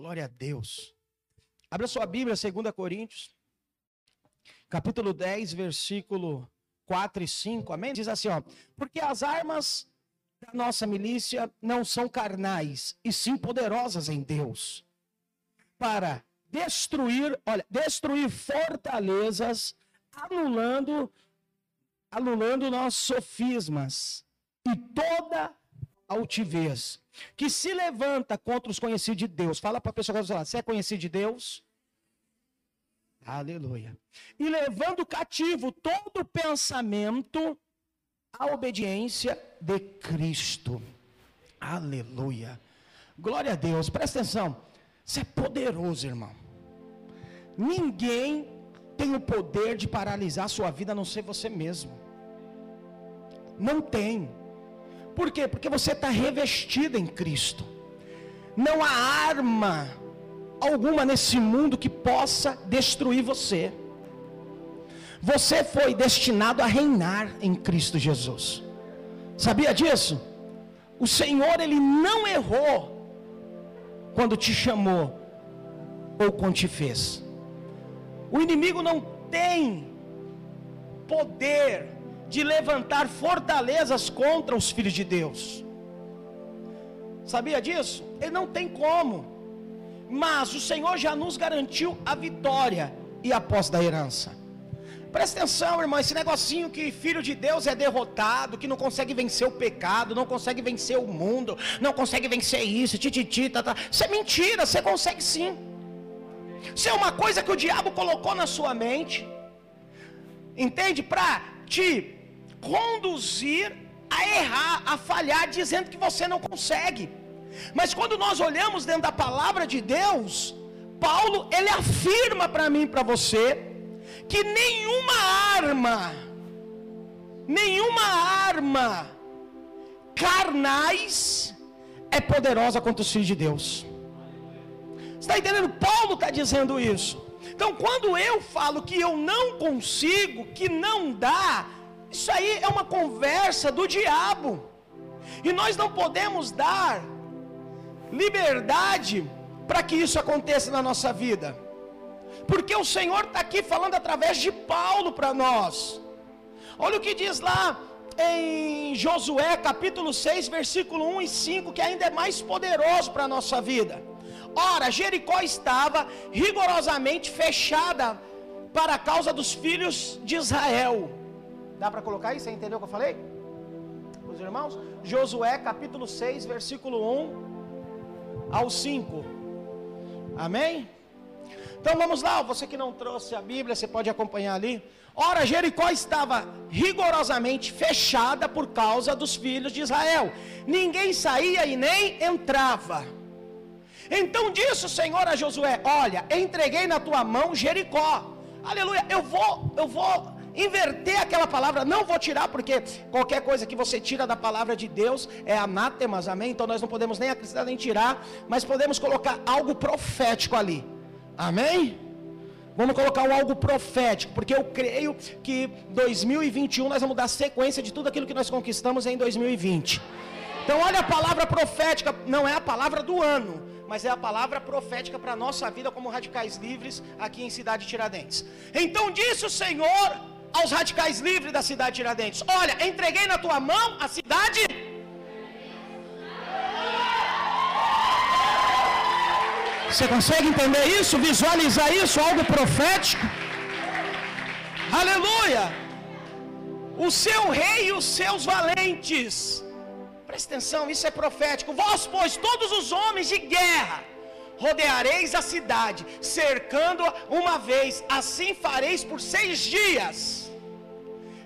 Glória a Deus. Abra sua Bíblia, 2 Coríntios, capítulo 10, versículo 4 e 5. Amém? Diz assim, ó: Porque as armas da nossa milícia não são carnais, e sim poderosas em Deus, para destruir, olha, destruir fortalezas, anulando anulando nossos sofismas e toda altivez que se levanta contra os conhecidos de Deus. Fala para a pessoa que está você é conhecido de Deus? Aleluia. E levando cativo todo pensamento à obediência de Cristo. Aleluia. Glória a Deus. Presta atenção. Você é poderoso, irmão. Ninguém tem o poder de paralisar a sua vida a não ser você mesmo. Não tem. Por quê? Porque você está revestido em Cristo. Não há arma alguma nesse mundo que possa destruir você. Você foi destinado a reinar em Cristo Jesus. Sabia disso? O Senhor, Ele não errou quando te chamou ou quando te fez. O inimigo não tem poder de levantar fortalezas contra os filhos de Deus. Sabia disso? Ele não tem como. Mas o Senhor já nos garantiu a vitória e a posse da herança. Presta atenção, irmão, esse negocinho que filho de Deus é derrotado, que não consegue vencer o pecado, não consegue vencer o mundo, não consegue vencer isso, tititi, tá, tá. Isso é mentira, você consegue sim. Isso é uma coisa que o diabo colocou na sua mente. Entende? Para te conduzir a errar, a falhar, dizendo que você não consegue. Mas quando nós olhamos dentro da palavra de Deus, Paulo ele afirma para mim, para você, que nenhuma arma, nenhuma arma carnais é poderosa contra os filhos de Deus. Está entendendo? Paulo está dizendo isso. Então, quando eu falo que eu não consigo, que não dá, isso aí é uma conversa do diabo. E nós não podemos dar liberdade para que isso aconteça na nossa vida. Porque o Senhor está aqui falando através de Paulo para nós. Olha o que diz lá em Josué capítulo 6, versículo 1 e 5, que ainda é mais poderoso para a nossa vida. Ora, Jericó estava rigorosamente fechada para a causa dos filhos de Israel Dá para colocar aí? Você entendeu o que eu falei? Os irmãos? Josué capítulo 6, versículo 1 ao 5. Amém? Então vamos lá, você que não trouxe a Bíblia, você pode acompanhar ali. Ora, Jericó estava rigorosamente fechada por causa dos filhos de Israel. Ninguém saía e nem entrava. Então disse o Senhor a Josué: Olha, entreguei na tua mão Jericó. Aleluia. Eu vou, eu vou inverter aquela palavra, não vou tirar, porque qualquer coisa que você tira da palavra de Deus é anátemas, amém? Então nós não podemos nem acrescentar nem tirar, mas podemos colocar algo profético ali, amém? Vamos colocar um algo profético, porque eu creio que 2021 nós vamos dar sequência de tudo aquilo que nós conquistamos em 2020. Então, olha a palavra profética, não é a palavra do ano, mas é a palavra profética para a nossa vida como radicais livres aqui em Cidade Tiradentes. Então, disse o Senhor aos radicais livres da cidade de Tiradentes: Olha, entreguei na tua mão a cidade. Você consegue entender isso? Visualizar isso? Algo profético? Aleluia! O seu rei e os seus valentes. Presta atenção, isso é profético. Vós, pois, todos os homens de guerra, rodeareis a cidade, cercando-a uma vez, assim fareis por seis dias.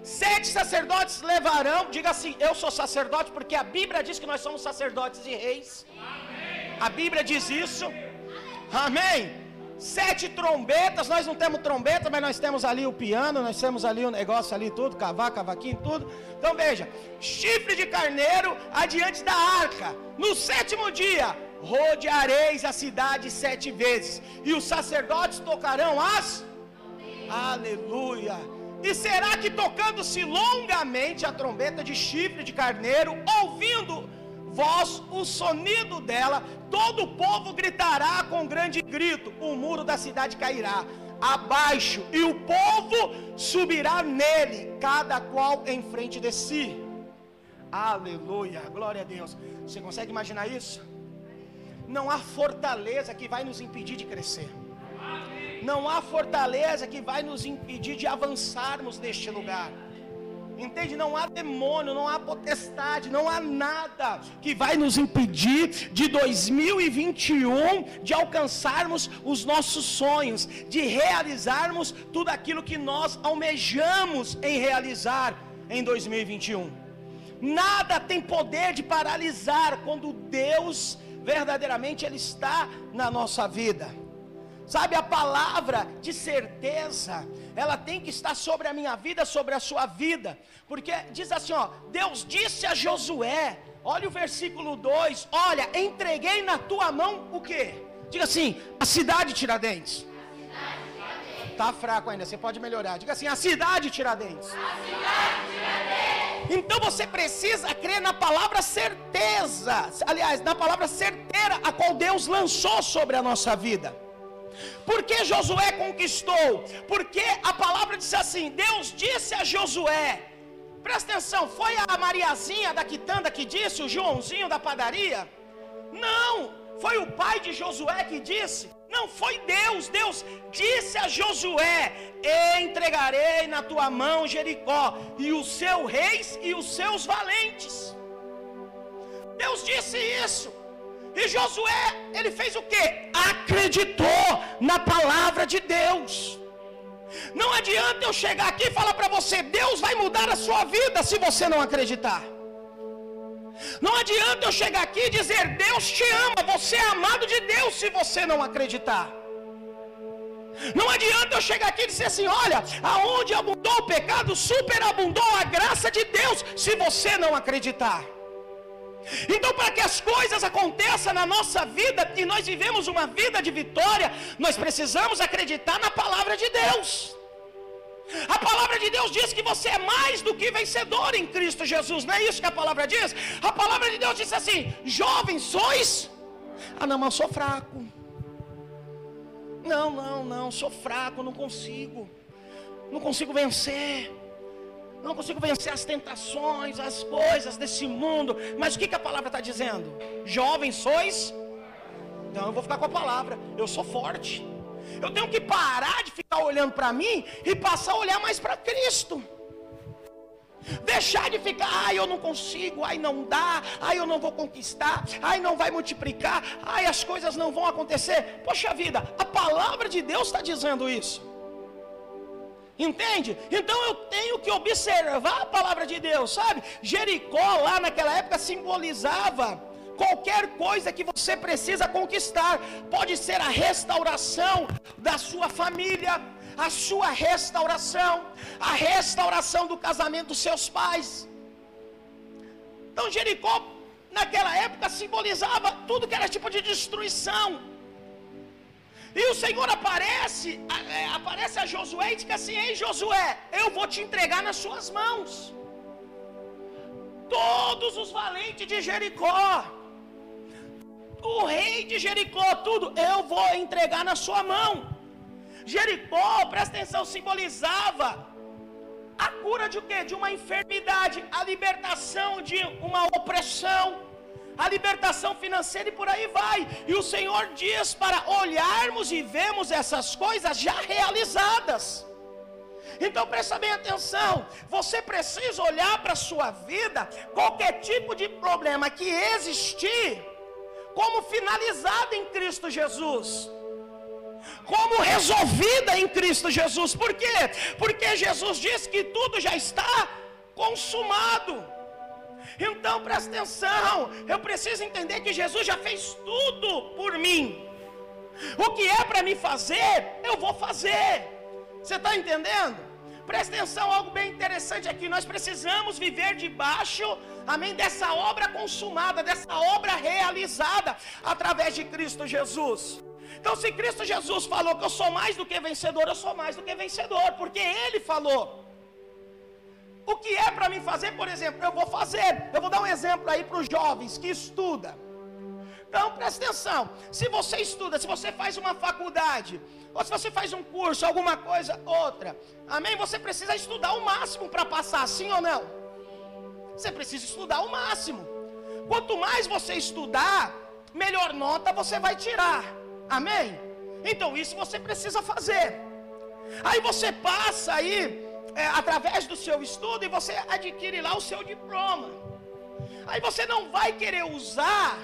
Sete sacerdotes levarão, diga assim: Eu sou sacerdote, porque a Bíblia diz que nós somos sacerdotes e reis. Amém. A Bíblia diz isso. Amém. Sete trombetas, nós não temos trombeta, mas nós temos ali o piano, nós temos ali o negócio ali, tudo, cavar, cavaquinho, tudo. Então veja: chifre de carneiro adiante da arca. No sétimo dia, rodeareis a cidade sete vezes, e os sacerdotes tocarão as. Amém. Aleluia. E será que tocando-se longamente a trombeta de chifre de carneiro, ouvindo voz, o sonido dela, todo o povo gritará com grande grito, o muro da cidade cairá abaixo, e o povo subirá nele, cada qual em frente de si. Aleluia, glória a Deus. Você consegue imaginar isso? Não há fortaleza que vai nos impedir de crescer. Não há fortaleza que vai nos impedir de avançarmos neste lugar. Entende? Não há demônio, não há potestade, não há nada que vai nos impedir de 2021 de alcançarmos os nossos sonhos, de realizarmos tudo aquilo que nós almejamos em realizar em 2021. Nada tem poder de paralisar quando Deus verdadeiramente ele está na nossa vida. Sabe, a palavra de certeza, ela tem que estar sobre a minha vida, sobre a sua vida, porque diz assim: ó, Deus disse a Josué, olha o versículo 2: Olha, entreguei na tua mão o que? Diga assim: a cidade Tiradentes. Tá fraco ainda, você pode melhorar. Diga assim: a cidade Tiradentes. A cidade Tiradentes. Então você precisa crer na palavra certeza, aliás, na palavra certeira a qual Deus lançou sobre a nossa vida. Por que Josué conquistou? Porque a palavra disse assim: Deus disse a Josué, presta atenção, foi a Mariazinha da quitanda que disse, o Joãozinho da padaria? Não, foi o pai de Josué que disse. Não foi Deus, Deus disse a Josué: entregarei na tua mão Jericó, e os seus reis e os seus valentes. Deus disse isso. E Josué, ele fez o que? Acreditou na palavra de Deus. Não adianta eu chegar aqui e falar para você, Deus vai mudar a sua vida se você não acreditar. Não adianta eu chegar aqui e dizer, Deus te ama, você é amado de Deus se você não acreditar. Não adianta eu chegar aqui e dizer assim: olha, aonde abundou o pecado, superabundou a graça de Deus, se você não acreditar. Então, para que as coisas aconteçam na nossa vida e nós vivemos uma vida de vitória, nós precisamos acreditar na palavra de Deus. A palavra de Deus diz que você é mais do que vencedor em Cristo Jesus, não é isso que a palavra diz? A palavra de Deus diz assim: jovens sois. Ah, não, mas eu sou fraco. Não, não, não, sou fraco, não consigo. Não consigo vencer não consigo vencer as tentações, as coisas desse mundo. Mas o que, que a palavra está dizendo? Jovens sois? Então eu vou ficar com a palavra. Eu sou forte. Eu tenho que parar de ficar olhando para mim e passar a olhar mais para Cristo. Deixar de ficar, ai eu não consigo, ai não dá, ai eu não vou conquistar, ai não vai multiplicar, ai as coisas não vão acontecer. Poxa vida, a palavra de Deus está dizendo isso. Entende? Então eu tenho que observar a palavra de Deus, sabe? Jericó lá naquela época simbolizava qualquer coisa que você precisa conquistar. Pode ser a restauração da sua família, a sua restauração, a restauração do casamento dos seus pais. Então Jericó naquela época simbolizava tudo que era tipo de destruição. E o Senhor aparece, é, aparece a Josué e diz assim: Ei Josué, eu vou te entregar nas suas mãos. Todos os valentes de Jericó, o rei de Jericó, tudo, eu vou entregar na sua mão. Jericó, presta atenção, simbolizava a cura de quê? De uma enfermidade, a libertação de uma opressão a libertação financeira e por aí vai. E o Senhor diz para olharmos e vermos essas coisas já realizadas. Então presta bem atenção, você precisa olhar para a sua vida, qualquer tipo de problema que existir, como finalizada em Cristo Jesus como resolvida em Cristo Jesus. Por quê? Porque Jesus diz que tudo já está consumado. Então presta atenção, eu preciso entender que Jesus já fez tudo por mim. O que é para me fazer, eu vou fazer. Você está entendendo? Presta atenção, algo bem interessante aqui. Nós precisamos viver debaixo, amém, dessa obra consumada, dessa obra realizada através de Cristo Jesus. Então, se Cristo Jesus falou que eu sou mais do que vencedor, eu sou mais do que vencedor, porque Ele falou. O que é para mim fazer, por exemplo, eu vou fazer. Eu vou dar um exemplo aí para os jovens que estudam. Então presta atenção. Se você estuda, se você faz uma faculdade, ou se você faz um curso, alguma coisa, outra, amém? Você precisa estudar o máximo para passar, sim ou não? Você precisa estudar o máximo. Quanto mais você estudar, melhor nota você vai tirar, amém? Então isso você precisa fazer. Aí você passa aí, é, através do seu estudo, e você adquire lá o seu diploma. Aí você não vai querer usar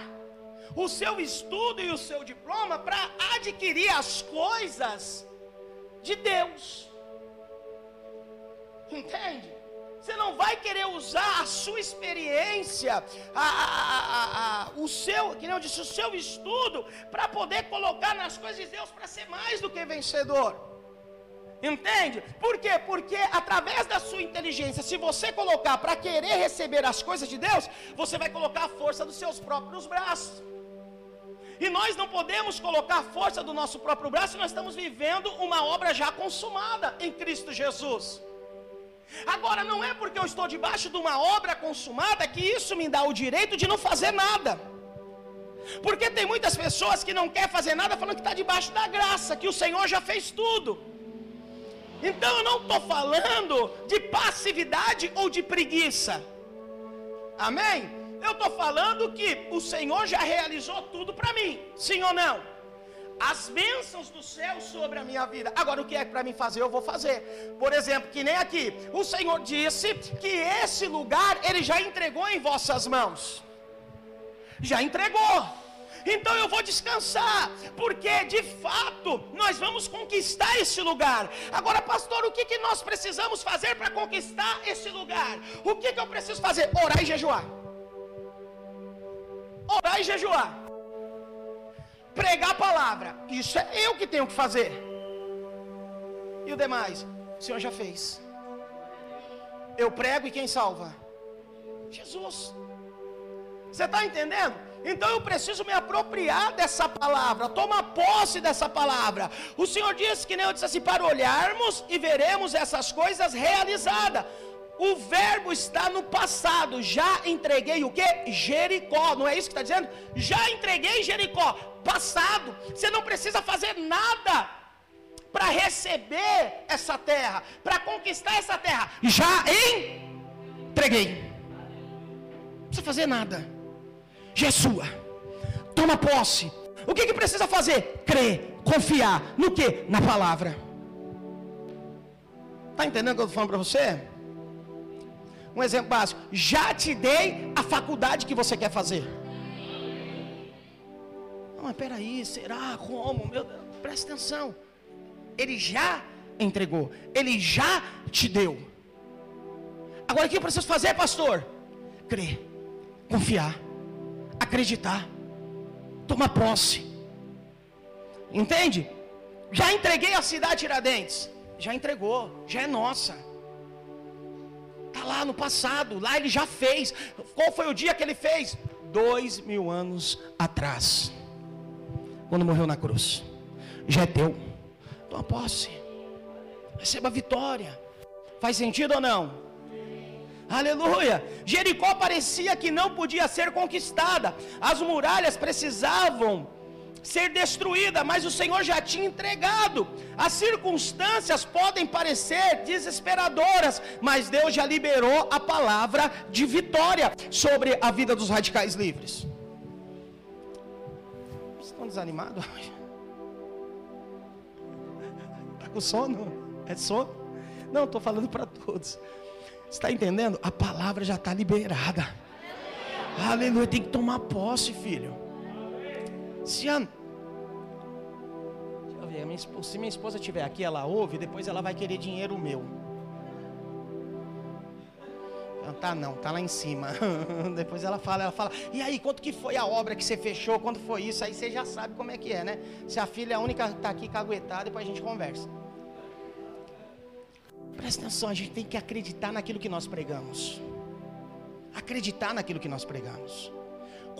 o seu estudo e o seu diploma para adquirir as coisas de Deus. Entende? Você não vai querer usar a sua experiência, a, a, a, o seu, que não disse, o seu estudo, para poder colocar nas coisas de Deus para ser mais do que vencedor. Entende? Por quê? Porque através da sua inteligência, se você colocar para querer receber as coisas de Deus, você vai colocar a força dos seus próprios braços. E nós não podemos colocar a força do nosso próprio braço, nós estamos vivendo uma obra já consumada em Cristo Jesus. Agora, não é porque eu estou debaixo de uma obra consumada que isso me dá o direito de não fazer nada. Porque tem muitas pessoas que não querem fazer nada falando que está debaixo da graça, que o Senhor já fez tudo. Então eu não estou falando de passividade ou de preguiça. Amém? Eu estou falando que o Senhor já realizou tudo para mim, sim ou não? As bênçãos do céu sobre a minha vida. Agora, o que é para mim fazer, eu vou fazer. Por exemplo, que nem aqui, o Senhor disse que esse lugar Ele já entregou em vossas mãos. Já entregou. Então eu vou descansar, porque de fato nós vamos conquistar esse lugar. Agora, pastor, o que, que nós precisamos fazer para conquistar esse lugar? O que, que eu preciso fazer? Orar e jejuar orar e jejuar, pregar a palavra. Isso é eu que tenho que fazer. E o demais, o Senhor já fez. Eu prego e quem salva? Jesus. Você está entendendo? Então eu preciso me apropriar dessa palavra, tomar posse dessa palavra. O Senhor disse que nem eu disse assim: para olharmos e veremos essas coisas realizadas. O verbo está no passado. Já entreguei o que? Jericó. Não é isso que está dizendo? Já entreguei Jericó. Passado. Você não precisa fazer nada para receber essa terra, para conquistar essa terra. Já entreguei. Não precisa fazer nada. Já é sua. Toma posse. O que, que precisa fazer? Crer, confiar. No que? Na palavra. Está entendendo o que eu estou falando para você? Um exemplo básico: já te dei a faculdade que você quer fazer. Não, mas peraí, será? Como? Meu Deus, presta atenção. Ele já entregou, ele já te deu. Agora o que eu preciso fazer, pastor? Crer, confiar, acreditar, tomar posse. Entende? Já entreguei a cidade Tiradentes. Já entregou, já é nossa. Está lá no passado, lá ele já fez. Qual foi o dia que ele fez? Dois mil anos atrás, quando morreu na cruz. Já é teu. Toma posse. Receba a vitória. Faz sentido ou não? Aleluia! Jericó parecia que não podia ser conquistada. As muralhas precisavam ser destruída, mas o Senhor já tinha entregado. As circunstâncias podem parecer desesperadoras, mas Deus já liberou a palavra de vitória sobre a vida dos radicais livres. Vocês estão desanimados? Está com sono? É sono? Não, estou falando para todos. Está entendendo? A palavra já está liberada. Aleluia, tem que tomar posse, filho. Esposa, se minha esposa estiver aqui, ela ouve, depois ela vai querer dinheiro meu. Não, tá não, tá lá em cima. depois ela fala, ela fala, e aí, quanto que foi a obra que você fechou? Quanto foi isso? Aí você já sabe como é que é, né? Se a filha é a única que está aqui caguetada, depois a gente conversa. Presta atenção, a gente tem que acreditar naquilo que nós pregamos. Acreditar naquilo que nós pregamos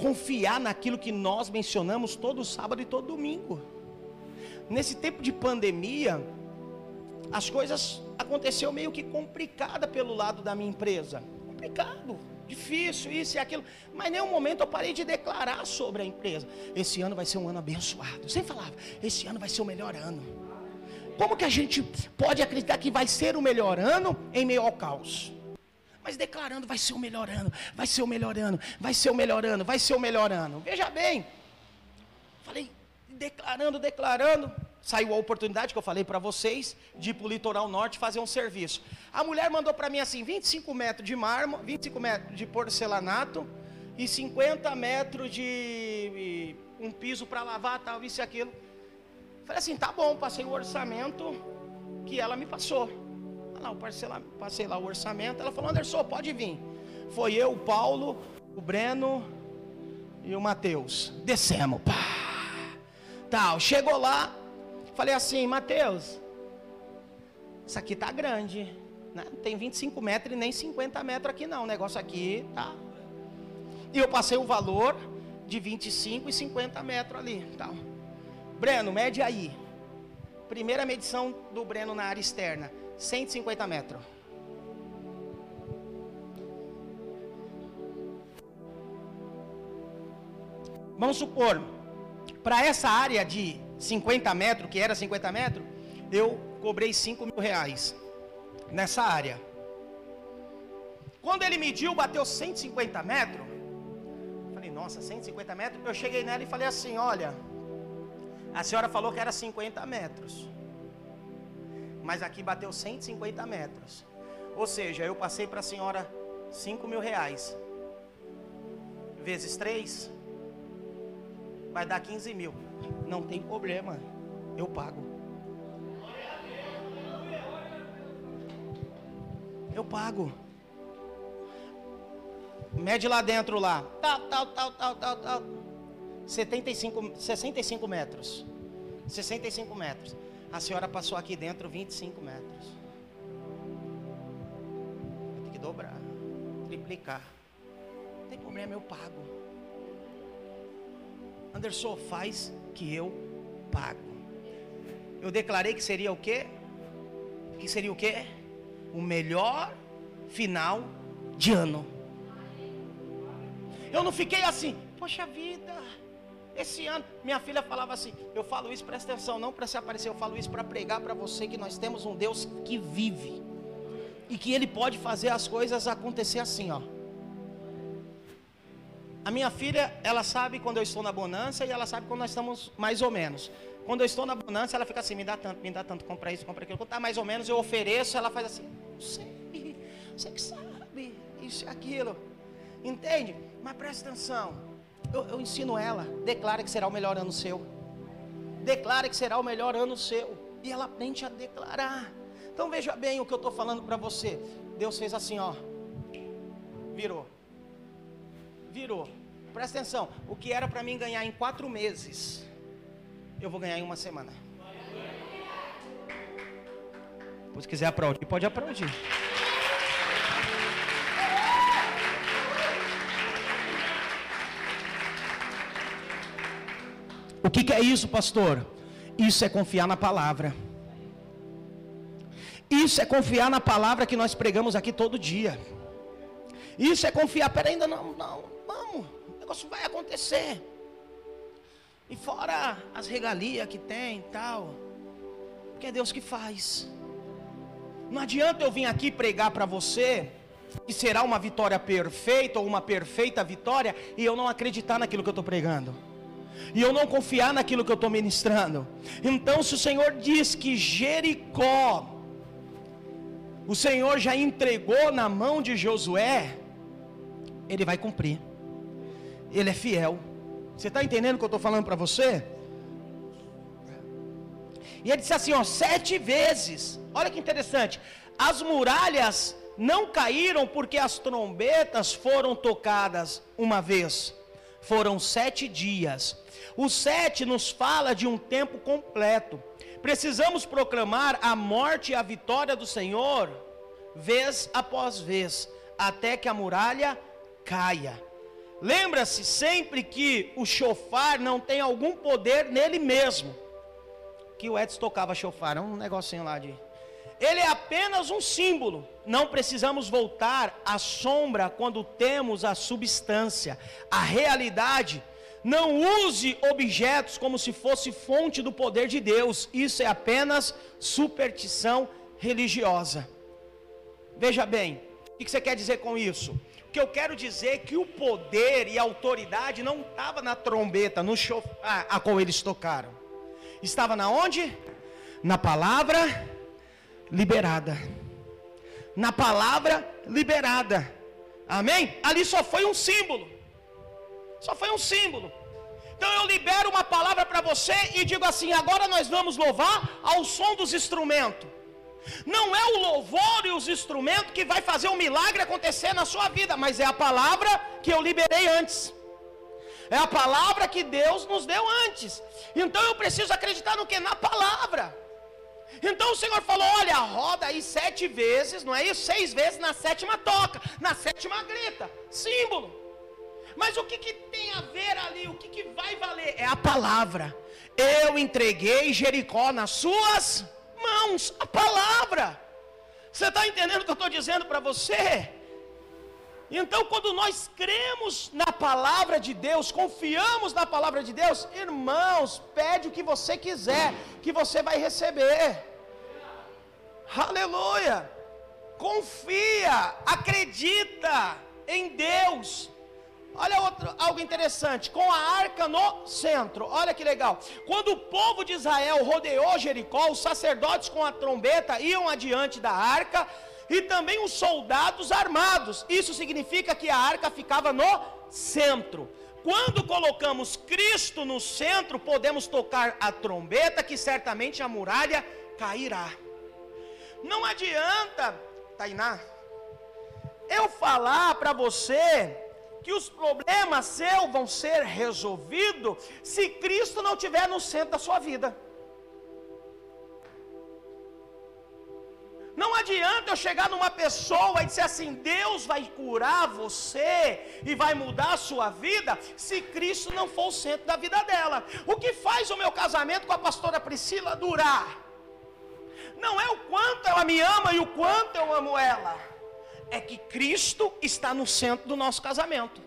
confiar naquilo que nós mencionamos todo sábado e todo domingo. Nesse tempo de pandemia, as coisas aconteceu meio que complicada pelo lado da minha empresa. Complicado, difícil, isso e aquilo. Mas nenhum momento eu parei de declarar sobre a empresa. Esse ano vai ser um ano abençoado. Sempre falava, esse ano vai ser o melhor ano. Como que a gente pode acreditar que vai ser o melhor ano em meio ao caos? Mas declarando, vai ser o melhor ano, vai ser o melhor ano, vai ser o melhor ano, vai ser o melhor ano. Veja bem, falei, declarando, declarando saiu a oportunidade que eu falei para vocês de ir para o litoral norte fazer um serviço. A mulher mandou para mim assim: 25 metros de mármore, 25 metros de porcelanato e 50 metros de um piso para lavar, tal, isso e aquilo. Falei assim: tá bom, passei o orçamento que ela me passou. Lá, passei lá o orçamento. Ela falou: Anderson, pode vir. Foi eu, o Paulo, o Breno e o Matheus. Descemos, pá. Tal, chegou lá, Falei assim, Mateus, isso aqui tá grande. Né? Não tem 25 metros e nem 50 metros aqui não. O negócio aqui tá. E eu passei o valor de 25 e 50 metros ali. Tal. Breno, mede aí. Primeira medição do Breno na área externa. 150 metros. Vamos supor, para essa área de 50 metros, que era 50 metros, eu cobrei 5 mil reais nessa área. Quando ele mediu, bateu 150 metros. Falei, nossa, 150 metros. Eu cheguei nela e falei assim: olha, a senhora falou que era 50 metros, mas aqui bateu 150 metros. Ou seja, eu passei para a senhora 5 mil reais, vezes 3, vai dar 15 mil. Não tem problema, eu pago. Eu pago. Mede lá dentro lá. Tal, tal, tal, tal, tal, tal. 75, 65 metros. 65 metros. A senhora passou aqui dentro 25 metros. Vai ter que dobrar, triplicar. Não tem problema, eu pago. Anderson, faz que eu pago. Eu declarei que seria o quê? Que seria o quê? O melhor final de ano. Eu não fiquei assim, poxa vida, esse ano, minha filha falava assim, eu falo isso, presta atenção, não para se aparecer, eu falo isso para pregar para você que nós temos um Deus que vive e que Ele pode fazer as coisas acontecer assim, ó. A minha filha, ela sabe quando eu estou na bonança e ela sabe quando nós estamos mais ou menos. Quando eu estou na bonança, ela fica assim, me dá tanto, me dá tanto, compra isso, compra aquilo. Quando está mais ou menos, eu ofereço, ela faz assim, não sei, você que sabe, isso e aquilo. Entende? Mas presta atenção. Eu, eu ensino ela, declara que será o melhor ano seu. Declara que será o melhor ano seu. E ela aprende a declarar. Então veja bem o que eu estou falando para você. Deus fez assim, ó. Virou virou. Presta atenção, o que era para mim ganhar em quatro meses, eu vou ganhar em uma semana. Se quiser aplaudir, pode aplaudir. O que, que é isso, pastor? Isso é confiar na palavra. Isso é confiar na palavra que nós pregamos aqui todo dia. Isso é confiar. Pera, ainda não, não, vamos, o negócio vai acontecer. E fora as regalias que tem e tal, porque é Deus que faz. Não adianta eu vir aqui pregar para você que será uma vitória perfeita ou uma perfeita vitória e eu não acreditar naquilo que eu estou pregando. E eu não confiar naquilo que eu estou ministrando. Então, se o Senhor diz que Jericó, o Senhor já entregou na mão de Josué, Ele vai cumprir. Ele é fiel. Você está entendendo o que eu estou falando para você? E ele disse assim: ó, sete vezes. Olha que interessante. As muralhas não caíram porque as trombetas foram tocadas uma vez. Foram sete dias. O sete nos fala de um tempo completo. Precisamos proclamar a morte e a vitória do Senhor, vez após vez, até que a muralha caia. Lembra-se sempre que o chofar não tem algum poder nele mesmo. Que o Edson tocava chofar, é um negocinho lá de. Ele é apenas um símbolo. Não precisamos voltar à sombra quando temos a substância, a realidade. Não use objetos como se fosse fonte do poder de Deus. Isso é apenas superstição religiosa. Veja bem, o que você quer dizer com isso? O que eu quero dizer é que o poder e a autoridade não estava na trombeta, no show, a, a qual eles tocaram. Estava na onde? Na palavra liberada. Na palavra liberada. Amém? Ali só foi um símbolo. Só foi um símbolo. Então eu libero uma palavra para você e digo assim: agora nós vamos louvar ao som dos instrumentos. Não é o louvor e os instrumentos que vai fazer o um milagre acontecer na sua vida, mas é a palavra que eu liberei antes. É a palavra que Deus nos deu antes. Então eu preciso acreditar no que? Na palavra. Então o Senhor falou: olha, roda aí sete vezes, não é isso? Seis vezes, na sétima toca, na sétima grita. Símbolo. Mas o que, que tem a ver ali? O que, que vai valer? É a palavra. Eu entreguei Jericó nas suas mãos. A palavra. Você está entendendo o que eu estou dizendo para você? Então, quando nós cremos na palavra de Deus, confiamos na palavra de Deus, irmãos, pede o que você quiser, que você vai receber. Aleluia! Confia, acredita em Deus. Olha outro, algo interessante, com a arca no centro. Olha que legal. Quando o povo de Israel rodeou Jericó, os sacerdotes com a trombeta iam adiante da arca e também os soldados armados. Isso significa que a arca ficava no centro. Quando colocamos Cristo no centro, podemos tocar a trombeta, que certamente a muralha cairá. Não adianta, Tainá, eu falar para você que os problemas seus vão ser resolvidos se Cristo não estiver no centro da sua vida. Não adianta eu chegar numa pessoa e dizer assim: Deus vai curar você e vai mudar a sua vida, se Cristo não for o centro da vida dela. O que faz o meu casamento com a pastora Priscila durar? Não é o quanto ela me ama e o quanto eu amo ela, é que Cristo está no centro do nosso casamento.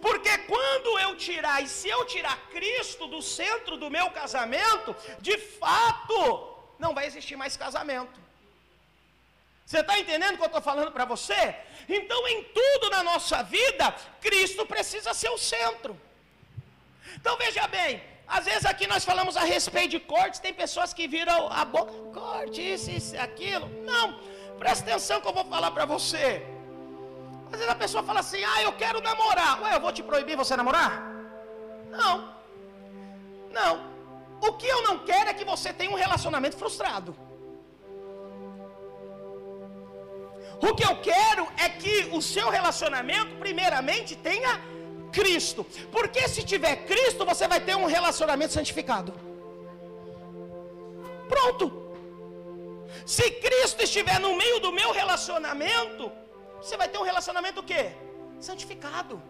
Porque quando eu tirar, e se eu tirar Cristo do centro do meu casamento, de fato, não vai existir mais casamento. Você está entendendo o que eu estou falando para você? Então, em tudo na nossa vida, Cristo precisa ser o centro. Então, veja bem, às vezes aqui nós falamos a respeito de cortes, tem pessoas que viram a boca, corte, isso, isso, aquilo. Não, presta atenção que eu vou falar para você. Às vezes a pessoa fala assim: ah, eu quero namorar. Ué, eu vou te proibir você namorar? Não, não. O que eu não quero é que você tenha um relacionamento frustrado. O que eu quero é que o seu relacionamento, primeiramente, tenha Cristo. Porque se tiver Cristo, você vai ter um relacionamento santificado. Pronto. Se Cristo estiver no meio do meu relacionamento, você vai ter um relacionamento o quê? Santificado.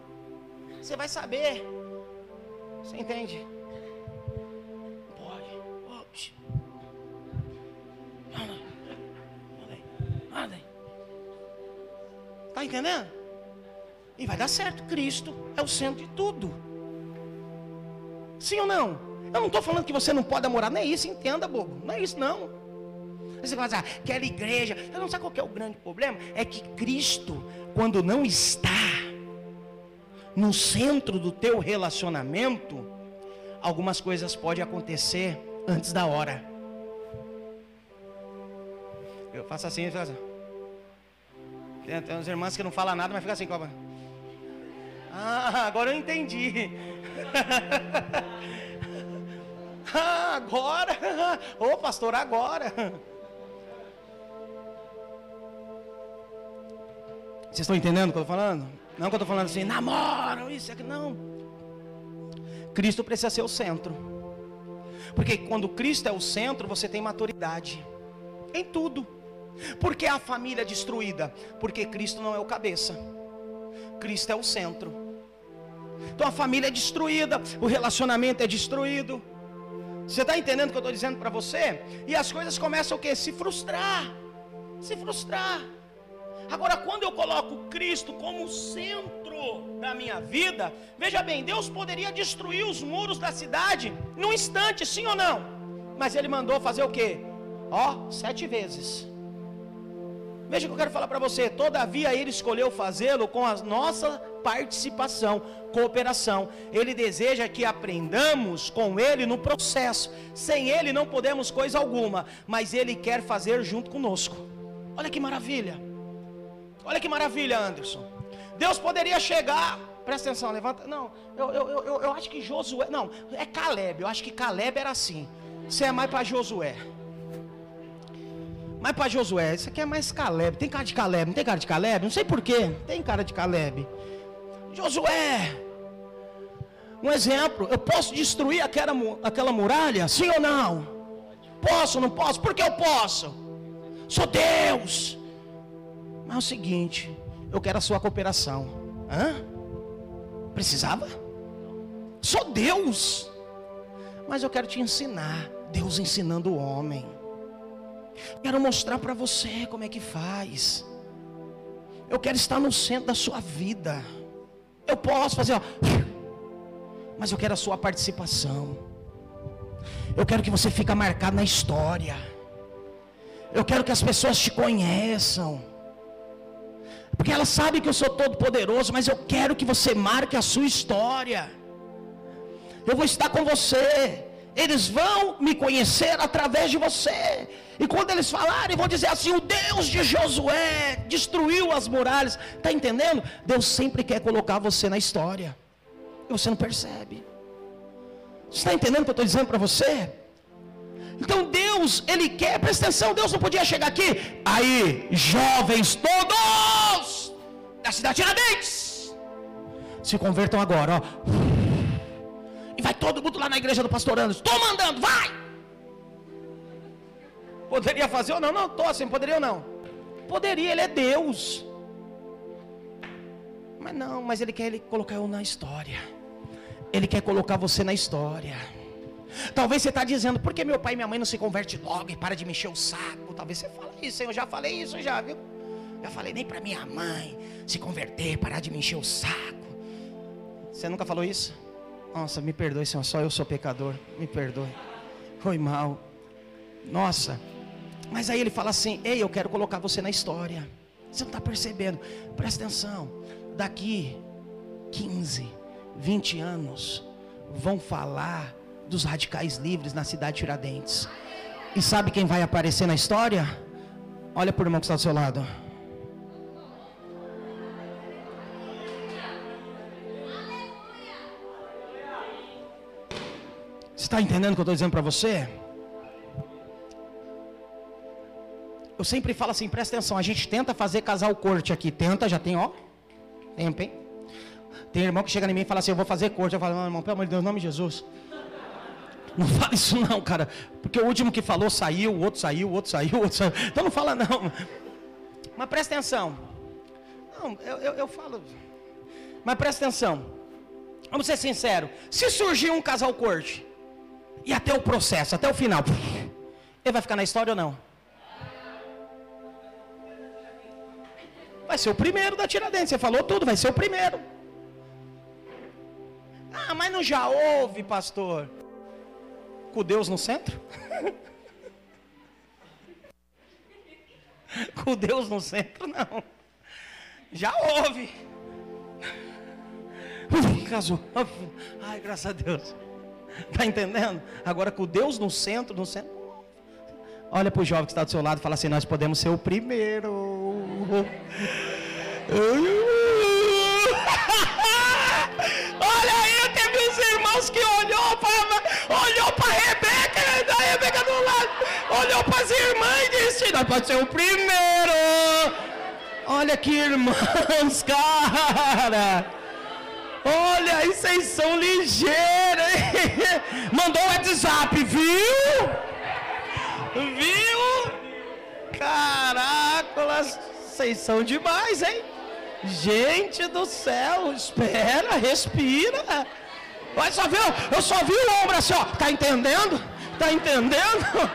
Você vai saber. Você entende? Entendendo? E vai dar certo. Cristo é o centro de tudo. Sim ou não? Eu não estou falando que você não pode namorar, não é isso, entenda, bobo. Não é isso, não. Você fala assim, ah, igreja. Eu não sabe qual é o grande problema? É que Cristo, quando não está no centro do teu relacionamento, algumas coisas podem acontecer antes da hora. Eu faço assim, eu faço assim. Tem, tem umas irmãs que não falam nada, mas fica assim, cobra. Ah, agora eu entendi. ah, agora. Ô oh, pastor, agora. Vocês estão entendendo o que eu estou falando? Não que eu estou falando assim, namora, isso, aqui, não. Cristo precisa ser o centro. Porque quando Cristo é o centro, você tem maturidade em tudo. Por que a família é destruída? Porque Cristo não é o cabeça, Cristo é o centro. Então a família é destruída, o relacionamento é destruído. Você está entendendo o que eu estou dizendo para você? E as coisas começam o quê? Se frustrar. Se frustrar. Agora, quando eu coloco Cristo como centro da minha vida, veja bem, Deus poderia destruir os muros da cidade num instante, sim ou não? Mas Ele mandou fazer o quê? Ó, sete vezes. Veja o que eu quero falar para você. Todavia, Ele escolheu fazê-lo com a nossa participação, cooperação. Ele deseja que aprendamos com Ele no processo. Sem Ele não podemos coisa alguma, mas Ele quer fazer junto conosco. Olha que maravilha. Olha que maravilha, Anderson. Deus poderia chegar. Presta atenção, levanta. Não, eu, eu, eu, eu acho que Josué. Não, é Caleb. Eu acho que Caleb era assim. Você é mais para Josué. Mais para Josué. Isso aqui é mais Caleb. Tem cara de Caleb. Não tem cara de Caleb? Não sei porquê. Tem cara de Caleb. Josué. Um exemplo. Eu posso destruir aquela, aquela muralha? Sim ou não? Posso ou não posso? Por que eu posso? Sou Deus. Mas é o seguinte, eu quero a sua cooperação. Hã? Precisava? Sou Deus. Mas eu quero te ensinar. Deus ensinando o homem. Quero mostrar para você como é que faz. Eu quero estar no centro da sua vida. Eu posso fazer, ó, mas eu quero a sua participação. Eu quero que você fique marcado na história. Eu quero que as pessoas te conheçam. Porque ela sabe que eu sou todo poderoso, mas eu quero que você marque a sua história. Eu vou estar com você. Eles vão me conhecer através de você. E quando eles falarem, vão dizer assim: o Deus de Josué destruiu as muralhas. Está entendendo? Deus sempre quer colocar você na história. E você não percebe. Está entendendo o que eu estou dizendo para você? Então Deus, Ele quer, presta atenção, Deus não podia chegar aqui. Aí, jovens todos da cidade de Tiradentes, se convertam agora, ó. Vai todo mundo lá na igreja do pastor Anderson. Estou mandando, vai! Poderia fazer ou não? Não, estou assim, poderia ou não? Poderia, ele é Deus. Mas não, mas ele quer ele colocar eu na história. Ele quer colocar você na história. Talvez você está dizendo, por que meu pai e minha mãe não se converte logo e para de mexer o saco? Talvez você fale isso, eu já falei isso já, viu? Já falei nem para minha mãe se converter, parar de mexer o saco. Você nunca falou isso? Nossa, me perdoe, Senhor, só eu sou pecador. Me perdoe. Foi mal. Nossa. Mas aí ele fala assim: Ei, eu quero colocar você na história. Você não está percebendo? Presta atenção. Daqui 15, 20 anos, vão falar dos radicais livres na cidade de Tiradentes. E sabe quem vai aparecer na história? Olha o irmão que está do seu lado. Está entendendo o que eu estou dizendo para você? Eu sempre falo assim, presta atenção, a gente tenta fazer casal corte aqui, tenta, já tem, ó, tempo, hein? Tem irmão que chega em mim e fala assim, eu vou fazer corte, eu falo, não, irmão, pelo amor de Deus, em nome de Jesus. Não fala isso não, cara. Porque o último que falou saiu, o outro saiu, o outro saiu, o outro saiu. Então não fala não. Mas presta atenção. Não, eu, eu, eu falo. Mas presta atenção. Vamos ser sinceros. Se surgir um casal corte, e até o processo, até o final, ele vai ficar na história ou não? Vai ser o primeiro da Tiradentes. Você falou tudo, vai ser o primeiro. Ah, mas não já houve, pastor com Deus no centro? com Deus no centro, não. Já houve. casou. Ai, graças a Deus. Está entendendo? Agora com Deus no centro, no centro. Olha para o jovem que está do seu lado e fala assim: Nós podemos ser o primeiro. Olha aí, teve os irmãos que olhou para olhou para Rebeca, a Rebeca do lado, olhou para as irmãs e disse: Nós pode ser o primeiro. Olha que irmãos, cara. Olha, aí vocês são ligeiros, hein? Mandou o WhatsApp, viu? Viu? Caracolas, vocês são demais, hein? Gente do céu, espera, respira. Olha, só viu? Eu só vi o ombro assim, ó. Tá entendendo? Tá entendendo?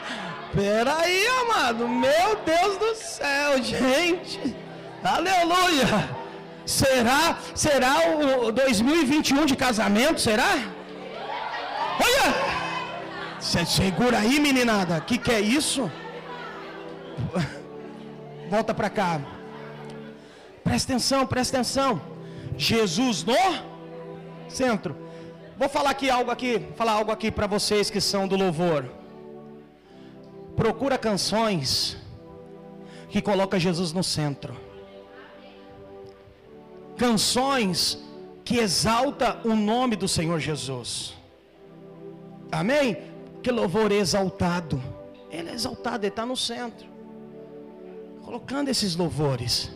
Peraí, amado. Meu Deus do céu, gente. Aleluia. Será, será o 2021 de casamento? Será? Olha! Segura aí, meninada. O que, que é isso? Volta para cá. Presta atenção, presta atenção. Jesus no centro. Vou falar aqui algo aqui, falar algo aqui para vocês que são do louvor. Procura canções que coloca Jesus no centro. Canções que exalta o nome do Senhor Jesus. Amém? Que louvor exaltado. Ele é exaltado, ele está no centro. Colocando esses louvores.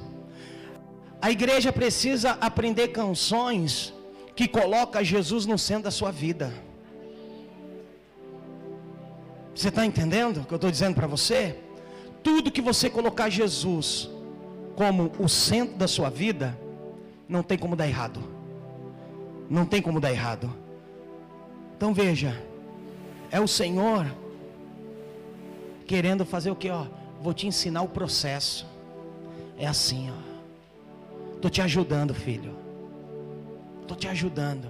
A igreja precisa aprender canções que coloca Jesus no centro da sua vida. Você está entendendo o que eu estou dizendo para você? Tudo que você colocar Jesus como o centro da sua vida, não tem como dar errado. Não tem como dar errado. Então veja, é o Senhor querendo fazer o que, ó? Vou te ensinar o processo. É assim, ó. Tô te ajudando, filho. Tô te ajudando.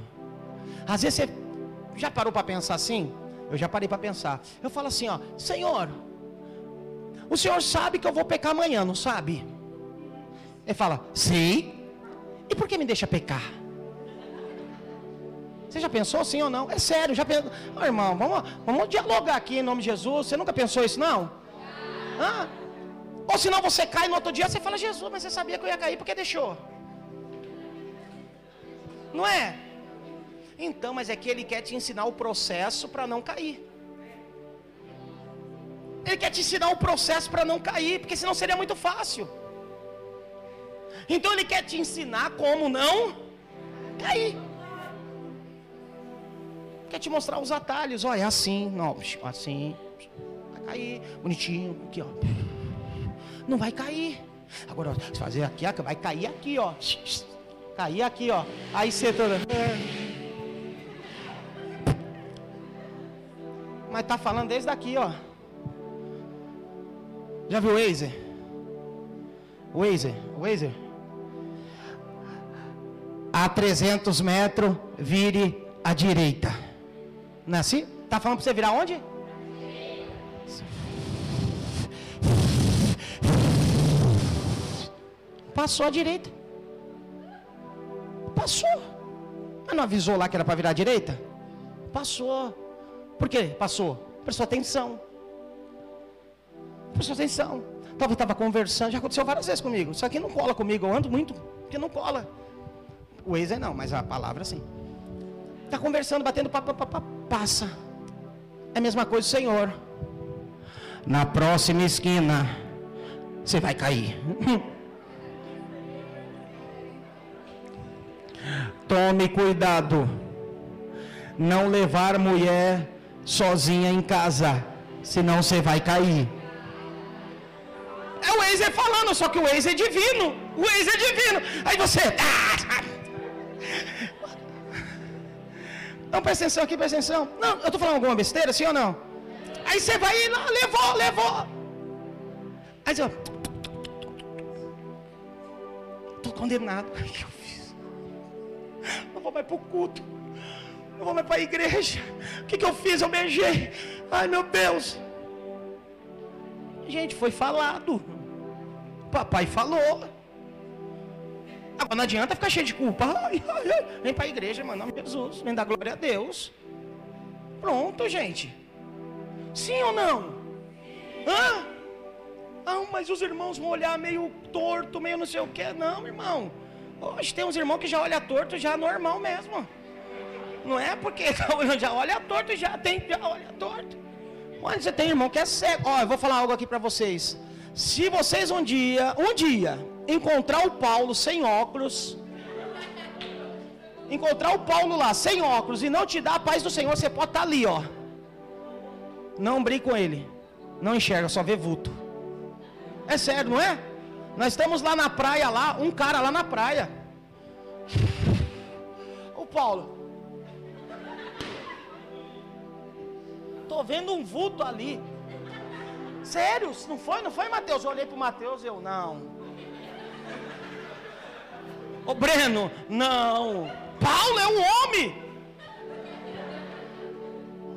Às vezes você já parou para pensar assim? Eu já parei para pensar. Eu falo assim, ó, Senhor, o Senhor sabe que eu vou pecar amanhã, não sabe? Ele fala, sim. E por que me deixa pecar? Você já pensou assim ou não? É sério, já pensou. Oh, irmão, vamos, vamos dialogar aqui em nome de Jesus. Você nunca pensou isso, não? Ou senão você cai no outro dia, você fala, Jesus, mas você sabia que eu ia cair, porque deixou? Não é? Então, mas é que ele quer te ensinar o processo para não cair. Ele quer te ensinar o processo para não cair, porque senão seria muito fácil. Então ele quer te ensinar como não cair. Quer te mostrar os atalhos. Olha, é assim, não, assim. Vai cair, bonitinho, aqui, ó. Não vai cair. Agora, se fazer aqui, vai cair aqui, ó. Cair aqui, ó. Aí você toda. Mas tá falando desde daqui, ó. Já viu o Wazer, o Wazer. A 300 metros, vire à direita. Não é assim? Tá falando para você virar onde? Passou à direita. Passou. Mas não avisou lá que era para virar à direita? Passou. Por quê? Passou. Prestou atenção. Prestou atenção. Talvez estava conversando, já aconteceu várias vezes comigo. Isso aqui não cola comigo, eu ando muito, porque não cola. O Waze não, mas a palavra sim. Está conversando, batendo papo, papo, passa. É a mesma coisa, Senhor. Na próxima esquina, você vai cair. Tome cuidado. Não levar mulher sozinha em casa, senão você vai cair. É o ex é falando, só que o ex é divino. O ex é divino. Aí você. Ah, não, presta atenção aqui, presta atenção. Não, eu estou falando alguma besteira, sim ou não? Aí você vai ir lá, levou, levou. Aí você. Estou condenado. O que eu fiz? Não vou mais para o culto. Não vou mais para a igreja. O que, que eu fiz? Eu beijei. Ai meu Deus. Gente, foi falado. Papai falou. Não adianta ficar cheio de culpa. Ai, ai, ai. Vem para a igreja, mano. Jesus. Vem dar glória a Deus. Pronto, gente. Sim ou não? Hã? Ah, mas os irmãos vão olhar meio torto, meio não sei o que. Não, irmão. Hoje tem uns irmãos que já olham torto, já normal mesmo. Não é porque já olha torto, já tem, já olha torto. Mas você tem irmão que é cego. Ó, eu vou falar algo aqui para vocês. Se vocês um dia, um dia, encontrar o Paulo sem óculos, encontrar o Paulo lá sem óculos e não te dar a paz do Senhor, você pode estar tá ali, ó. Não brinque com ele. Não enxerga, só vê vulto. É sério, não é? Nós estamos lá na praia lá, um cara lá na praia. O Paulo, estou vendo um vulto ali. Sério, não foi? Não foi, Mateus? Eu olhei para o Mateus eu, não. Ô Breno, não. Paulo é um homem.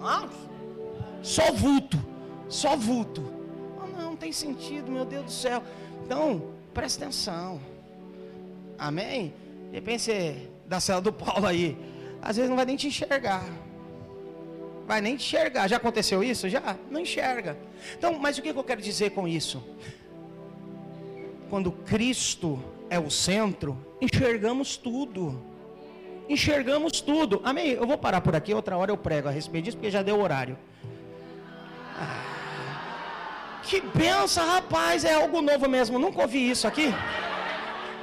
Ah, só vulto, só vulto. Oh, não, não tem sentido, meu Deus do céu. Então, presta atenção. Amém? De repente dá cela do Paulo aí. Às vezes não vai nem te enxergar. Vai nem te enxergar. Já aconteceu isso? Já? Não enxerga. Então, mas o que eu quero dizer com isso? Quando Cristo é o centro, enxergamos tudo. Enxergamos tudo. Amém? Eu vou parar por aqui, outra hora eu prego a respeito disso, porque já deu horário. Ah, que benção, rapaz, é algo novo mesmo. Nunca ouvi isso aqui.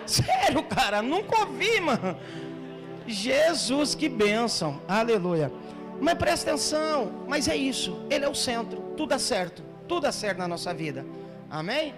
Sério, cara, nunca ouvi, mano. Jesus, que bênção. Aleluia. Mas presta atenção, mas é isso. Ele é o centro. Tudo dá certo. Tudo dá certo na nossa vida. Amém?